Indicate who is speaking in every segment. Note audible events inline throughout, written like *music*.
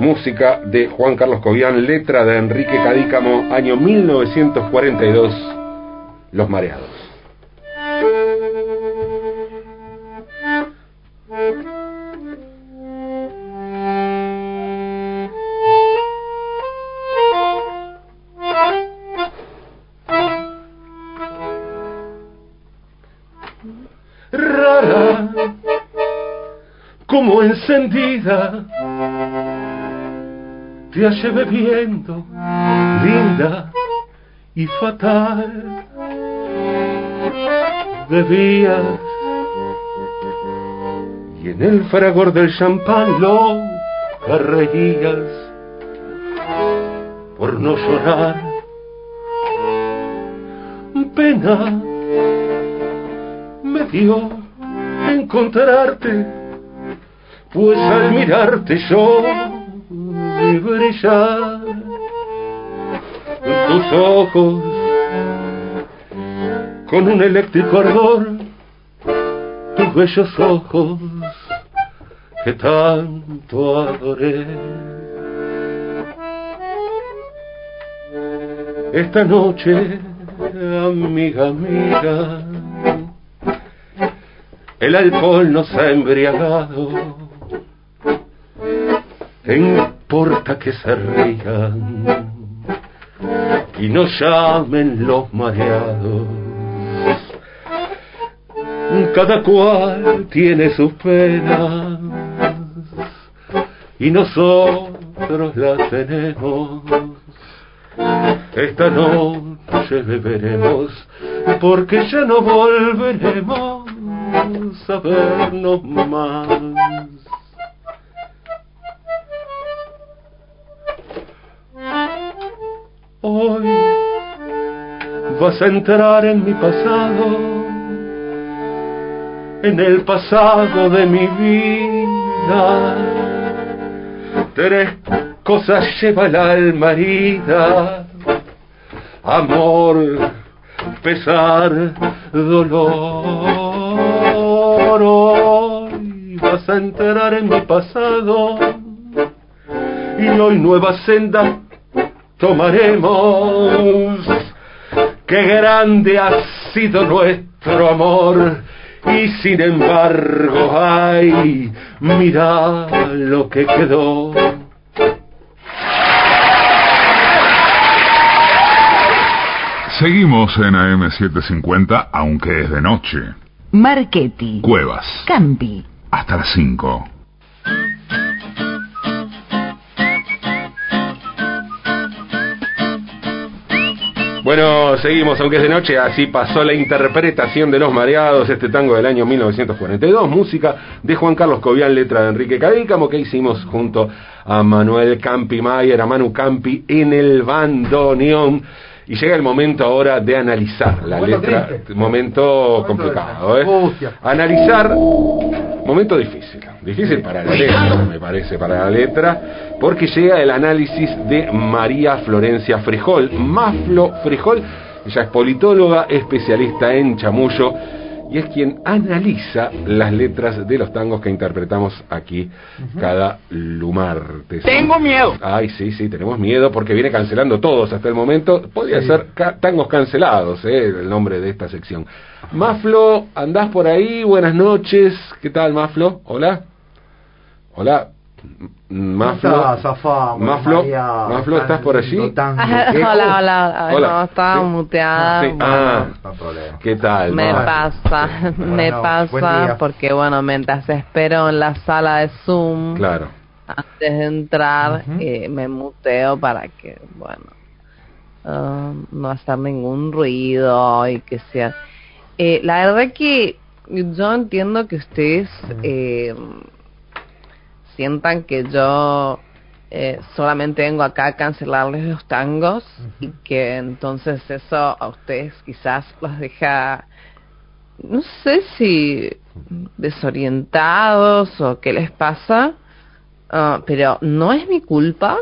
Speaker 1: música de Juan Carlos Cobian, letra de Enrique Cadícamo, año 1942, Los Mareados.
Speaker 2: Rara, como encendida, te hallé bebiendo, linda y fatal. Bebías y en el fragor del champán lo reías por no llorar. Pena me dio encontrarte, pues al mirarte yo brillar tus ojos con un eléctrico ardor, tus bellos ojos que tanto adoré. Esta noche, amiga, amiga, el alcohol nos ha embriagado. ¿Qué importa que se rían y nos llamen los mareados? Cada cual tiene sus penas y nosotros las tenemos. Esta noche beberemos porque ya no volveremos a vernos más. Hoy vas a entrar en mi pasado, en el pasado de mi vida. Tres cosas lleva el alma herida, amor, pesar, dolor. Hoy vas a entrar en mi pasado y hoy nueva senda tomaremos. Qué grande ha sido nuestro amor y sin embargo, ay, mira lo que quedó.
Speaker 3: Seguimos en AM750, aunque es de noche.
Speaker 4: Marchetti.
Speaker 3: Cuevas.
Speaker 4: Campi.
Speaker 3: Hasta las 5.
Speaker 1: Bueno, seguimos, aunque es de noche, así pasó la interpretación de Los Mareados, este tango del año 1942, música de Juan Carlos Cobian, letra de Enrique Cadícamo, que hicimos junto a Manuel Campi Mayer, a Manu Campi en el bandoneón. Y llega el momento ahora de analizar la
Speaker 5: Momento
Speaker 1: letra.
Speaker 5: triste.
Speaker 1: Momento complicado, ¿eh? Analizar. Momento difícil. Difícil para la letra, me parece, para la letra. Porque llega el análisis de María Florencia Frijol. Maflo Frijol. Ella es politóloga, especialista en chamullo. Y es quien analiza las letras de los tangos que interpretamos aquí cada lumartes.
Speaker 6: Tengo miedo.
Speaker 1: Ay, sí, sí, tenemos miedo porque viene cancelando todos hasta el momento. Podría
Speaker 5: Sí.
Speaker 1: ser ca- tangos cancelados, eh, el nombre de esta sección. Maflo, andás por ahí, buenas noches. ¿Qué tal, Maflo? Hola. Hola. Maflo.
Speaker 5: zafá,
Speaker 1: Maflo,
Speaker 5: María,
Speaker 1: Maflo,
Speaker 5: tan
Speaker 1: ¿estás por allí?
Speaker 5: tan *laughs*
Speaker 7: hola, hola, hola.
Speaker 1: Hola.
Speaker 7: No, estaba
Speaker 1: Sí.
Speaker 7: muteada.
Speaker 1: Sí,
Speaker 7: Bueno,
Speaker 1: ah,
Speaker 5: No.
Speaker 1: ¿qué tal?
Speaker 7: Me
Speaker 1: Maflo?
Speaker 7: pasa, *laughs* me
Speaker 5: Bueno, buen
Speaker 7: pasa porque bueno, mientras espero en la sala de Zoom,
Speaker 1: Claro.
Speaker 7: antes de entrar, eh, me muteo para que, bueno, ah, no hacer ningún ruido y que sea... Eh, la verdad que yo entiendo que ustedes eh, sientan que yo eh, solamente vengo acá a cancelarles los tangos y que entonces eso a ustedes quizás los deja, no sé si desorientados o qué les pasa, ah, pero no es mi culpa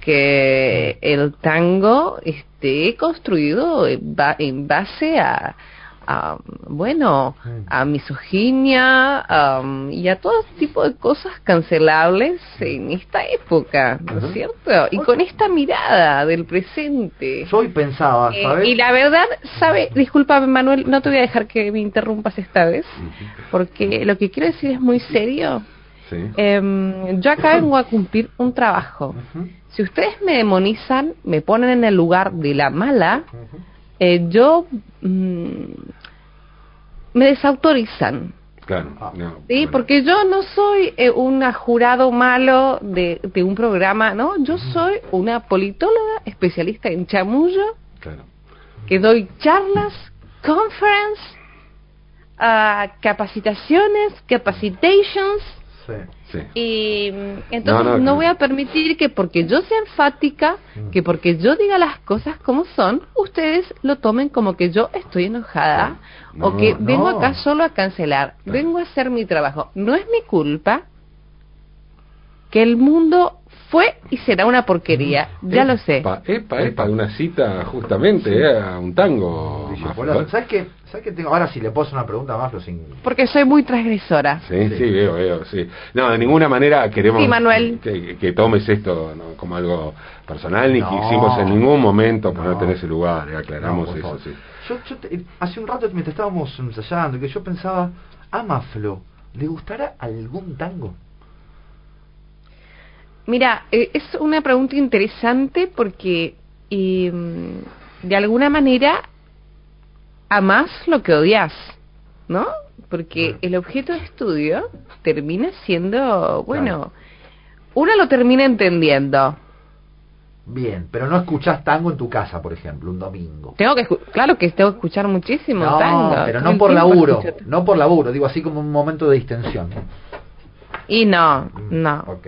Speaker 7: que el tango esté construido en ba- en base a, a, bueno, a misoginia y a todo tipo de cosas cancelables en esta época, ¿no es cierto? Y con esta mirada del presente.
Speaker 5: Hoy pensaba,
Speaker 7: Eh,
Speaker 5: ¿sabes?
Speaker 7: y la verdad, sabe, discúlpame Manuel, no te voy a dejar que me interrumpas esta vez, porque lo que quiero decir es muy serio.
Speaker 1: Sí.
Speaker 7: Em, yo acá *coughs* vengo a cumplir un trabajo. Si ustedes me demonizan, me ponen en el lugar de la mala, eh, yo mm, me desautorizan.
Speaker 1: Claro.
Speaker 5: Ah.
Speaker 1: no,
Speaker 7: Sí,
Speaker 1: bueno.
Speaker 7: porque yo no soy eh, una jurado malo de, de un programa, ¿no? Yo soy una politóloga especialista en chamullo
Speaker 1: Claro.
Speaker 7: que doy charlas, conference, ah, capacitaciones, capacitations
Speaker 5: Sí.
Speaker 1: Sí.
Speaker 7: y mm, entonces
Speaker 1: No,
Speaker 7: no,
Speaker 1: no,
Speaker 7: voy a permitir que porque yo sea enfática,
Speaker 5: Mm.
Speaker 7: que porque yo diga las cosas como son, ustedes lo tomen como que yo estoy enojada
Speaker 1: No,
Speaker 7: o que
Speaker 1: no.
Speaker 7: vengo acá solo a cancelar. Vengo a hacer mi trabajo. No es mi culpa que el mundo fue y será una porquería. Ya lo sé.
Speaker 1: Epa, epa, epa, de una cita justamente, eh, a un tango. Fuerte.
Speaker 5: ¿Sabes qué? ¿Sabes qué tengo? Ahora sí le puedo hacer una pregunta más, pero sin.
Speaker 7: Porque soy muy transgresora.
Speaker 1: Sí, sí, veo, veo, sí. No, de ninguna manera queremos
Speaker 7: Sí, Manuel.
Speaker 1: Que, que tomes esto ¿no? como algo personal, ni
Speaker 5: No.
Speaker 1: quisimos en ningún momento ponerte
Speaker 5: No.
Speaker 1: en ese lugar, eh, aclaramos eso, sí.
Speaker 5: Yo, yo te- hace un rato mientras estábamos ensayando, que yo pensaba, a Maflo, ¿le gustará algún tango?
Speaker 7: Mira, eh, es una pregunta interesante porque eh, de alguna manera amás lo que odias, ¿no? Porque el objeto de estudio termina siendo, bueno, uno lo termina entendiendo.
Speaker 5: Bien, pero no escuchás tango en tu casa, por ejemplo, un domingo.
Speaker 7: Tengo que, claro que tengo que escuchar muchísimo
Speaker 5: No,
Speaker 7: tango.
Speaker 5: pero no por laburo,
Speaker 7: escucho-
Speaker 5: no por laburo, digo así como un momento de distensión.
Speaker 7: Y no,
Speaker 5: Mm,
Speaker 7: no.
Speaker 5: Ok.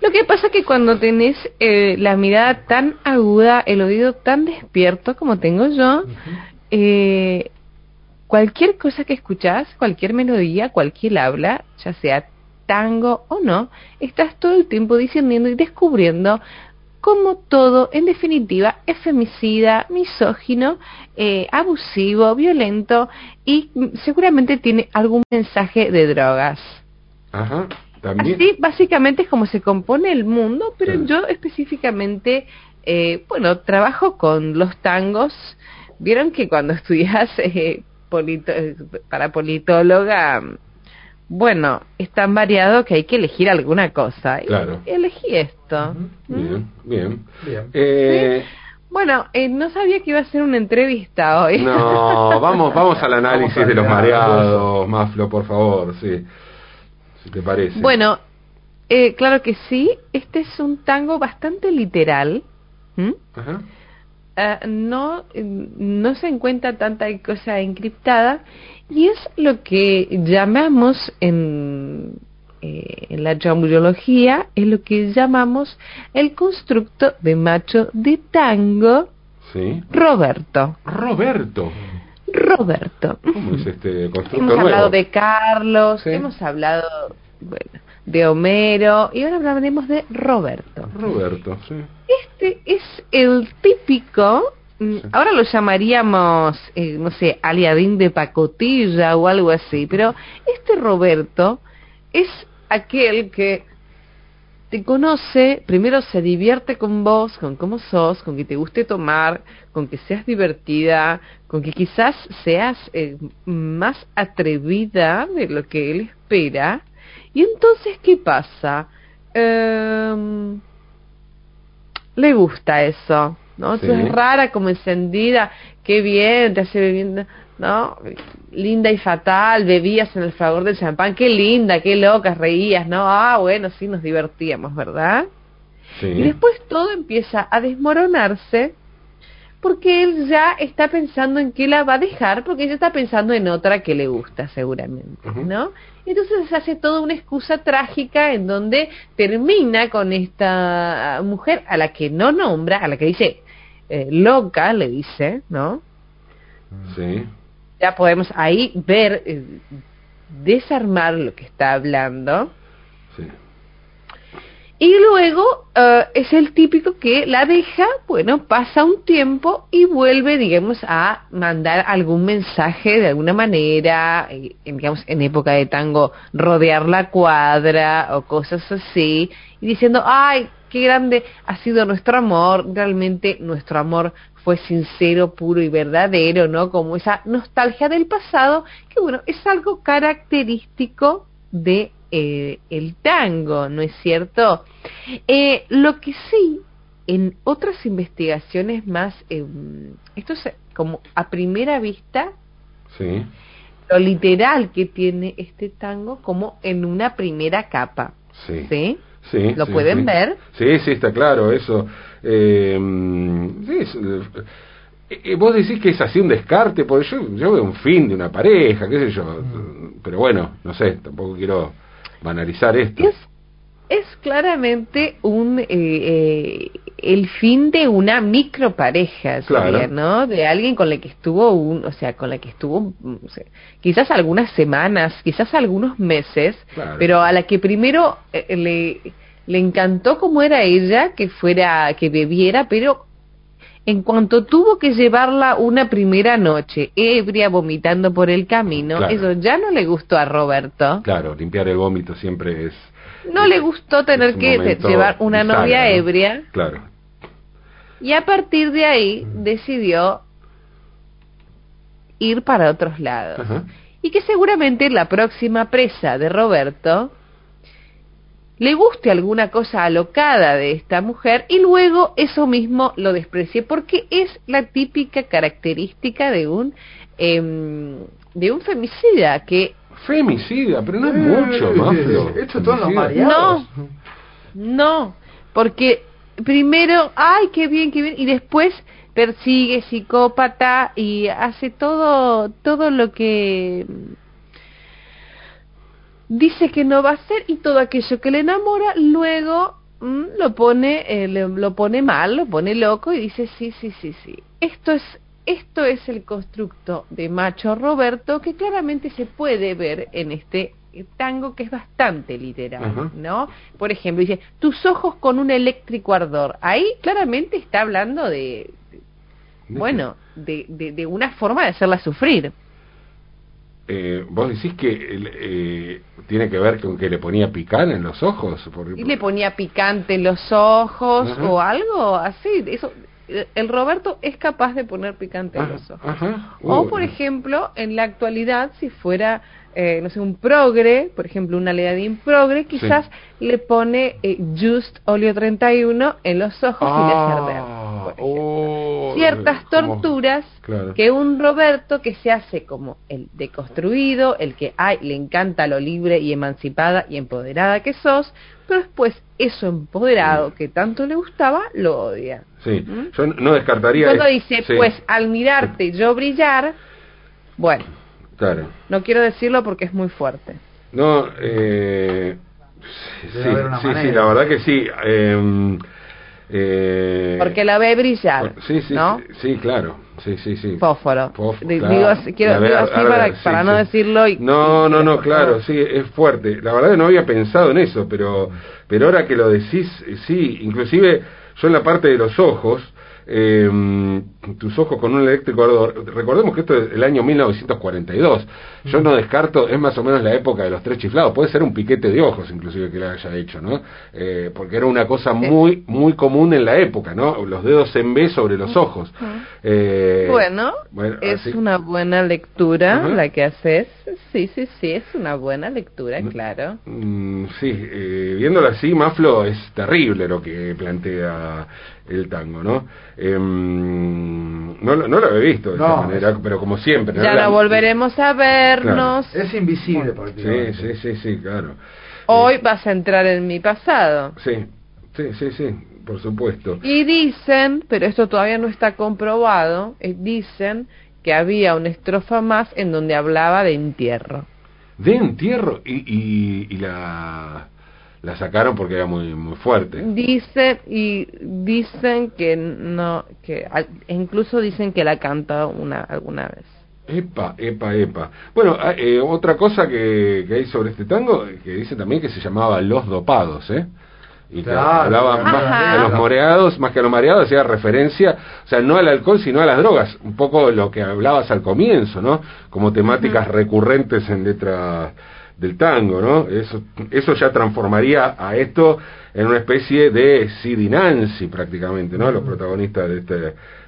Speaker 7: Lo que pasa es que cuando tenés eh, la mirada tan aguda, el oído tan despierto como tengo yo, eh, cualquier cosa que escuchás, cualquier melodía, cualquier habla, ya sea tango o no, estás todo el tiempo discerniendo y descubriendo cómo todo, en definitiva, es femicida, misógino, eh, abusivo, violento y mm, seguramente tiene algún mensaje de drogas.
Speaker 1: Ajá, también.
Speaker 7: Así básicamente es como se compone el mundo, pero yo específicamente, eh, bueno, trabajo con los tangos. Vieron que cuando estudias eh, polito- eh, para politóloga, bueno, es tan variado que hay que elegir alguna cosa. Y
Speaker 1: Claro.
Speaker 7: elegí esto. ¿Mm?
Speaker 1: Bien, bien.
Speaker 5: Bien.
Speaker 1: Eh,
Speaker 7: Bueno, eh, no sabía que iba a ser una entrevista hoy.
Speaker 1: No, vamos, vamos al *laughs* análisis
Speaker 5: Vamos
Speaker 1: de los mareados, Maflo, por favor, sí. Si te parece.
Speaker 7: Bueno, eh, claro que sí. Este es un tango bastante literal. ¿Mm?
Speaker 1: Ajá.
Speaker 7: Ah, no, no se encuentra tanta cosa encriptada y es lo que llamamos en, eh, en la chambullología, es lo que llamamos el constructo de macho de tango
Speaker 1: Sí.
Speaker 7: Roberto.
Speaker 1: Roberto.
Speaker 7: Roberto.
Speaker 1: ¿Cómo es este
Speaker 7: Hemos
Speaker 1: nuevo?
Speaker 7: hablado de Carlos,
Speaker 1: Sí.
Speaker 7: hemos hablado bueno, de Homero y ahora hablaremos de Roberto.
Speaker 1: Roberto, sí.
Speaker 7: Este es el típico, mm, ahora lo llamaríamos, eh, no sé, aliadín de pacotilla o algo así, pero este Roberto es aquel que te conoce, primero se divierte con vos, con cómo sos, con que te guste tomar, con que seas divertida, con que quizás seas eh, más atrevida de lo que él espera. Y entonces, ¿qué pasa? Em, le gusta eso, ¿no?
Speaker 1: Sí.
Speaker 7: Es rara como encendida, qué bien, te hace bebiendo, ¿no? Linda y fatal, bebías en el fragor del champán, qué linda, qué locas, reías, ¿no? Ah, bueno, sí, nos divertíamos, ¿verdad?
Speaker 1: Sí.
Speaker 7: Y después todo empieza a desmoronarse porque él ya está pensando en qué la va a dejar, porque ella está pensando en otra que le gusta seguramente. ¿no? Entonces se hace toda una excusa trágica en donde termina con esta mujer a la que no nombra, a la que dice eh, loca, le dice, ¿no?
Speaker 1: Sí.
Speaker 7: Ya podemos ahí ver, eh, desarmar lo que está hablando.
Speaker 1: Sí.
Speaker 7: Y luego eh, es el típico que la deja, bueno, pasa un tiempo y vuelve, digamos, a mandar algún mensaje de alguna manera, eh, en, digamos, en época de tango, rodear la cuadra o cosas así, y diciendo, ay, qué grande ha sido nuestro amor, realmente nuestro amor fue sincero, puro y verdadero, ¿no? Como esa nostalgia del pasado, que bueno, es algo característico de eh, el tango, ¿no es cierto? Eh, lo que sí, en otras investigaciones más, eh, esto es como a primera vista,
Speaker 1: Sí.
Speaker 7: lo literal que tiene este tango como en una primera capa,
Speaker 1: Sí.
Speaker 7: ¿sí?
Speaker 1: Sí,
Speaker 7: ¿Lo
Speaker 1: sí,
Speaker 7: pueden
Speaker 1: sí.
Speaker 7: ver?
Speaker 1: Sí, sí, está claro, eso. Eh, es, eh, eh, vos decís que es así un descarte, porque yo, yo veo un fin de una pareja, qué sé yo. Pero bueno, no sé, tampoco quiero banalizar esto.
Speaker 7: Es, es claramente un eh, eh, el fin de una micropareja,
Speaker 1: Claro.
Speaker 7: sería, ¿no? De alguien con la que estuvo un, o sea, con la que estuvo mm, o sea, quizás algunas semanas, quizás algunos meses,
Speaker 1: Claro.
Speaker 7: pero a la que primero eh, le le encantó cómo era ella, que fuera que bebiera, pero en cuanto tuvo que llevarla una primera noche ebria vomitando por el camino,
Speaker 1: Claro.
Speaker 7: eso ya no le gustó a Roberto.
Speaker 1: Claro, limpiar el vómito siempre es...
Speaker 7: No le gustó tener que llevar una novia
Speaker 1: ¿no?
Speaker 7: ebria
Speaker 1: Claro.
Speaker 7: y a partir de ahí decidió ir para otros lados.
Speaker 1: Ajá.
Speaker 7: Y que seguramente la próxima presa de Roberto le guste alguna cosa alocada de esta mujer y luego eso mismo lo desprecie porque es la típica característica de un em, de un femicida que
Speaker 1: Femicida, pero no es
Speaker 5: Eh,
Speaker 1: mucho, Maflo.
Speaker 5: Esto todo en los mareados.
Speaker 7: No, porque primero, ay, qué bien, qué bien, y después persigue psicópata y hace todo, todo lo que dice que no va a hacer y todo aquello que le enamora, luego mm, lo pone, eh, le- lo pone mal, lo pone loco y dice sí, sí, sí, sí. Esto es esto es el constructo de macho Roberto que claramente se puede ver en este tango que es bastante literal,
Speaker 1: Ajá.
Speaker 7: ¿no? Por ejemplo, dice, tus ojos con un eléctrico ardor. Ahí claramente está hablando de,
Speaker 1: ¿De
Speaker 7: bueno, de, de, de una forma de hacerla sufrir.
Speaker 1: Eh, vos decís que eh, tiene que ver con que le ponía picar en los ojos. Por-
Speaker 7: Y le ponía picante en los ojos
Speaker 1: Ajá.
Speaker 7: o algo así. Eso, el Roberto es capaz de poner picante en
Speaker 1: Ajá,
Speaker 7: los ojos.
Speaker 1: ajá.
Speaker 7: O, por ejemplo, en la actualidad, si fuera, eh, no sé, un progre, por ejemplo, una Leadin progre, quizás le pone eh, Just Olio 31 en los ojos y le hace arder.
Speaker 1: Ah, oh,
Speaker 7: Ciertas
Speaker 1: como-
Speaker 7: torturas
Speaker 1: Claro.
Speaker 7: que un Roberto que se hace como el deconstruido, el que ay, le encanta lo libre y emancipada y empoderada que sos, pero después eso empoderado que tanto le gustaba, lo odia.
Speaker 1: Sí,
Speaker 7: ¿Mm?
Speaker 1: yo no descartaría.
Speaker 7: Cuando dice,
Speaker 1: sí,
Speaker 7: pues al mirarte yo brillar, bueno,
Speaker 1: Claro.
Speaker 7: no quiero decirlo porque es muy fuerte.
Speaker 1: No, eh, sí, sí, sí, la verdad que sí. eh, eh,
Speaker 7: Porque la ve brillar,
Speaker 1: Sí, sí,
Speaker 7: ¿no?
Speaker 1: sí, sí, claro. Sí, sí, sí.
Speaker 7: Fósforo.
Speaker 1: Claro.
Speaker 7: Digo, así- quiero,
Speaker 1: A ver,
Speaker 7: digo
Speaker 1: a
Speaker 7: así
Speaker 1: ver,
Speaker 7: para,
Speaker 1: sí,
Speaker 7: para
Speaker 1: sí.
Speaker 7: no decirlo. Y,
Speaker 1: No,
Speaker 7: y-
Speaker 1: no, no, claro, sí, es fuerte. La verdad que no había pensado en eso, pero, pero ahora que lo decís, sí, inclusive yo en la parte de los ojos, eh, tus ojos con un eléctrico ardor, recordemos que esto es el año 1942, yo no descarto, es más o menos la época de los tres chiflados, puede ser un piquete de ojos inclusive que le haya hecho, ¿no? Eh, porque era una cosa muy, muy común en la época, ¿no? Los dedos en B sobre los ojos. Eh,
Speaker 7: Bueno,
Speaker 1: bueno,
Speaker 7: es
Speaker 1: así-
Speaker 7: una buena lectura la que haces. Sí, sí, sí, es una buena lectura,
Speaker 1: Mm.
Speaker 7: claro.
Speaker 1: Mm, sí, eh, viéndolo así, Maflo es terrible lo que plantea el tango, ¿no? Em, no, lo- no lo había visto de
Speaker 5: No,
Speaker 1: esta manera, pero como siempre.
Speaker 7: Ya
Speaker 1: La-
Speaker 7: no volveremos a vernos.
Speaker 5: Es invisible
Speaker 1: Sí,
Speaker 5: prácticamente.
Speaker 1: sí, sí, sí, claro.
Speaker 7: Hoy vas a entrar en mi pasado.
Speaker 1: Sí, sí, sí, sí, por supuesto.
Speaker 7: Y dicen, pero esto todavía no está comprobado, eh, dicen que había una estrofa más en donde hablaba de entierro.
Speaker 1: De entierro y, y, y la, la sacaron porque era muy, muy fuerte.
Speaker 7: Dicen y dicen que no, que incluso dicen que la canta una alguna vez.
Speaker 1: Epa, epa, epa. Bueno, ah, eh, otra cosa que, que hay sobre este tango, que dice también que se llamaba Los Dopados, ¿eh? y que
Speaker 5: Claro,
Speaker 1: hablaba más
Speaker 7: Ajá.
Speaker 1: a los mareados, más que a los mareados, hacía referencia, o sea, no al alcohol, sino a las drogas, un poco lo que hablabas al comienzo, ¿no? Como temáticas recurrentes en letras del tango, ¿no? Eso, eso ya transformaría a esto en una especie de Sid Nancy prácticamente, ¿no? Los protagonistas de este,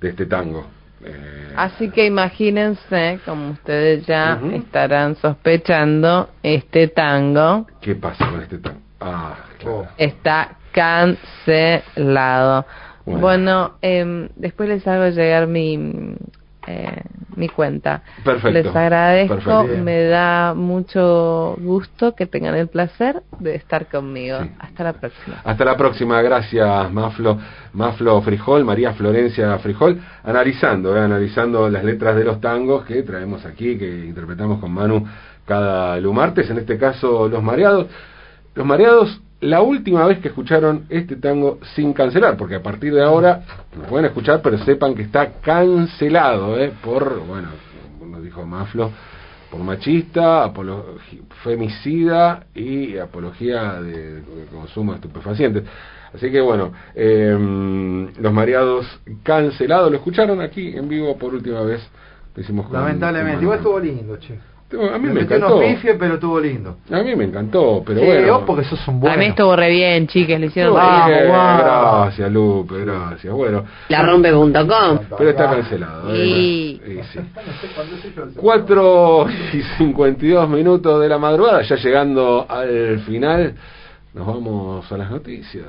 Speaker 1: de este tango. Eh,
Speaker 7: Así que imagínense, como ustedes ya estarán sospechando, este tango
Speaker 1: ¿Qué pasa con este tango? Ah, claro.
Speaker 5: Oh.
Speaker 7: está cancelado.
Speaker 1: Bueno.
Speaker 7: Bueno, em, después les hago llegar mi eh, mi cuenta.
Speaker 1: Perfecto.
Speaker 7: Les agradezco,
Speaker 1: Perfecto.
Speaker 7: me da mucho gusto que tengan el placer de estar conmigo.
Speaker 1: Sí.
Speaker 7: Hasta la próxima.
Speaker 1: Hasta la próxima, gracias Maflo, Maflo Frijol, María Florencia Frijol, analizando, eh, analizando las letras de los tangos que traemos aquí, que interpretamos con Manu cada martes, en este caso Los Mareados. Los Mareados, la última vez que escucharon este tango sin cancelar, porque a partir de ahora lo pueden escuchar, pero sepan que está cancelado, eh, por, bueno, como dijo Maflo, por machista, apolo- femicida y apología de, de consumo de estupefacientes. Así que bueno, eh, los mareados cancelados, lo escucharon aquí en vivo por última vez. Lo hicimos
Speaker 5: Lamentablemente. Igual estuvo lindo, che.
Speaker 1: A mí me
Speaker 5: metió
Speaker 1: encantó.
Speaker 5: pero estuvo lindo.
Speaker 1: A mí me encantó, pero
Speaker 5: Sí,
Speaker 1: bueno.
Speaker 5: vos porque sos un bueno.
Speaker 7: A mí estuvo re bien, chicas, le hicieron re
Speaker 1: bien.
Speaker 5: wow.
Speaker 1: Gracias, Lupe, gracias. Bueno,
Speaker 4: Larrompe.com.
Speaker 1: pero está cancelado. ¿eh?
Speaker 7: Y-
Speaker 1: Y sí. 4 y 52 minutos de la madrugada, ya llegando al final, nos vamos a las noticias.